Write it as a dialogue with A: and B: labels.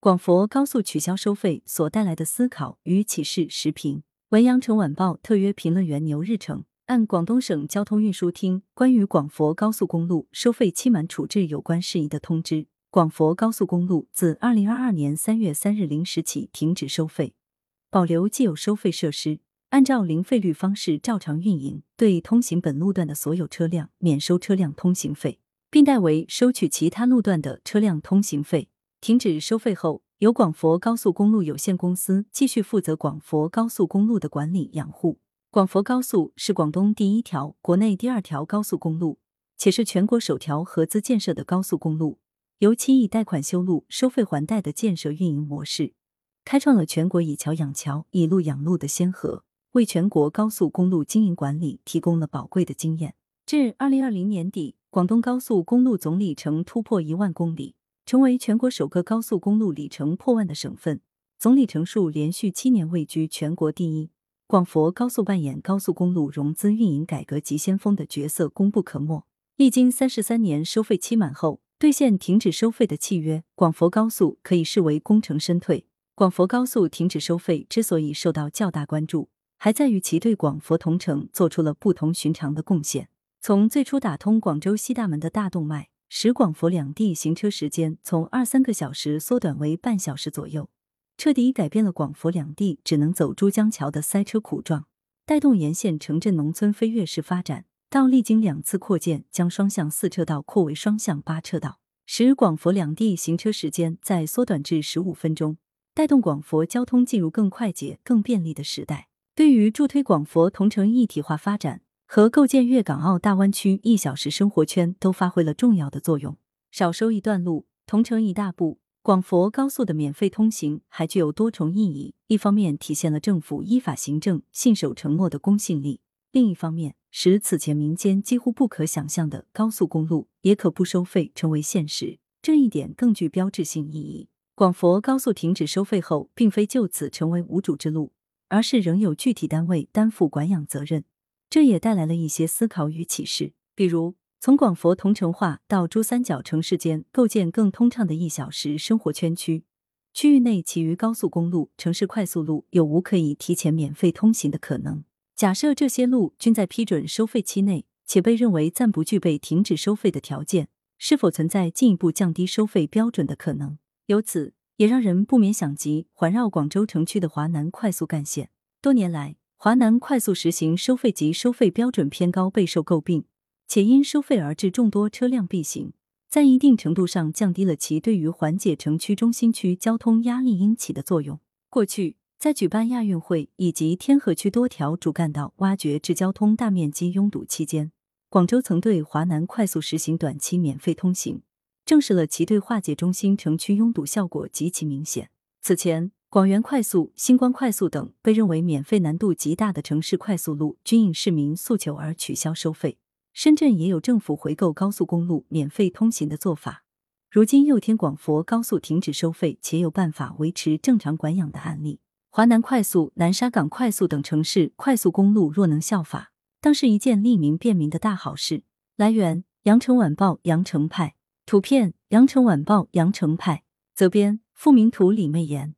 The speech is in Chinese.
A: 广佛高速取消收费所带来的思考与启示。时评文阳城晚报特约评论员牛日成。按广东省交通运输厅关于广佛高速公路收费期满处置有关事宜的通知，广佛高速公路自二零二二年三月三日零时起停止收费，保留既有收费设施，按照零费率方式照常运营。对通行本路段的所有车辆免收车辆通行费，并代为收取其他路段的车辆通行费。停止收费后，由广佛高速公路有限公司继续负责广佛高速公路的管理养护。广佛高速是广东第一条、国内第二条高速公路，且是全国首条合资建设的高速公路。尤其以贷款修路、收费还贷的建设运营模式，开创了全国以桥养桥、以路养路的先河，为全国高速公路经营管理提供了宝贵的经验。至二零二零年底，广东高速公路总里程突破一万公里，成为全国首个高速公路里程破万的省份，总里程数连续七年位居全国第一。广佛高速扮演高速公路融资运营改革急先锋的角色，功不可没。历经三十三年收费期满后，兑现停止收费的契约，广佛高速可以视为功成身退。广佛高速停止收费之所以受到较大关注，还在于其对广佛同城做出了不同寻常的贡献。从最初打通广州西大门的大动脉，使广佛两地行车时间从二三个小时缩短为半小时左右。彻底改变了广佛两地只能走珠江桥的塞车苦状，带动沿线城镇农村飞跃式发展。到历经两次扩建，将双向四车道扩为双向八车道，使广佛两地行车时间再缩短至十五分钟，带动广佛交通进入更快捷、更便利的时代。对于助推广佛同城一体化发展和构建粤港澳大湾区一小时生活圈，都发挥了重要的作用。少收一段路，同城一大步。广佛高速的免费通行还具有多重意义：一方面体现了政府依法行政、信守承诺的公信力；另一方面，使此前民间几乎不可想象的高速公路也可不收费成为现实。这一点更具标志性意义。广佛高速停止收费后，并非就此成为无主之路，而是仍有具体单位担负管养责任。这也带来了一些思考与启示，比如。从广佛同城化到珠三角城市间构建更通畅的一小时生活圈区，区域内其余高速公路、城市快速路有无可以提前免费通行的可能？假设这些路均在批准收费期内，且被认为暂不具备停止收费的条件，是否存在进一步降低收费标准的可能？由此也让人不免想及环绕广州城区的华南快速干线。多年来，华南快速实行收费及收费标准偏高，备受诟病。且因收费而致众多车辆避行，在一定程度上降低了其对于缓解城区中心区交通压力应起的作用。过去，在举办亚运会以及天河区多条主干道挖掘至交通大面积拥堵期间，广州曾对华南快速实行短期免费通行，证实了其对化解中心城区拥堵效果极其明显。此前，广元快速、星光快速等被认为免费难度极大的城市快速路，均应市民诉求而取消收费。深圳也有政府回购高速公路免费通行的做法。如今又添广佛高速停止收费且有办法维持正常管养的案例，华南快速、南沙港快速等城市快速公路若能效法，当是一件利民便民的大好事。来源：羊城晚报羊城派，图片：羊城晚报羊城派，责编：付明图李媚妍。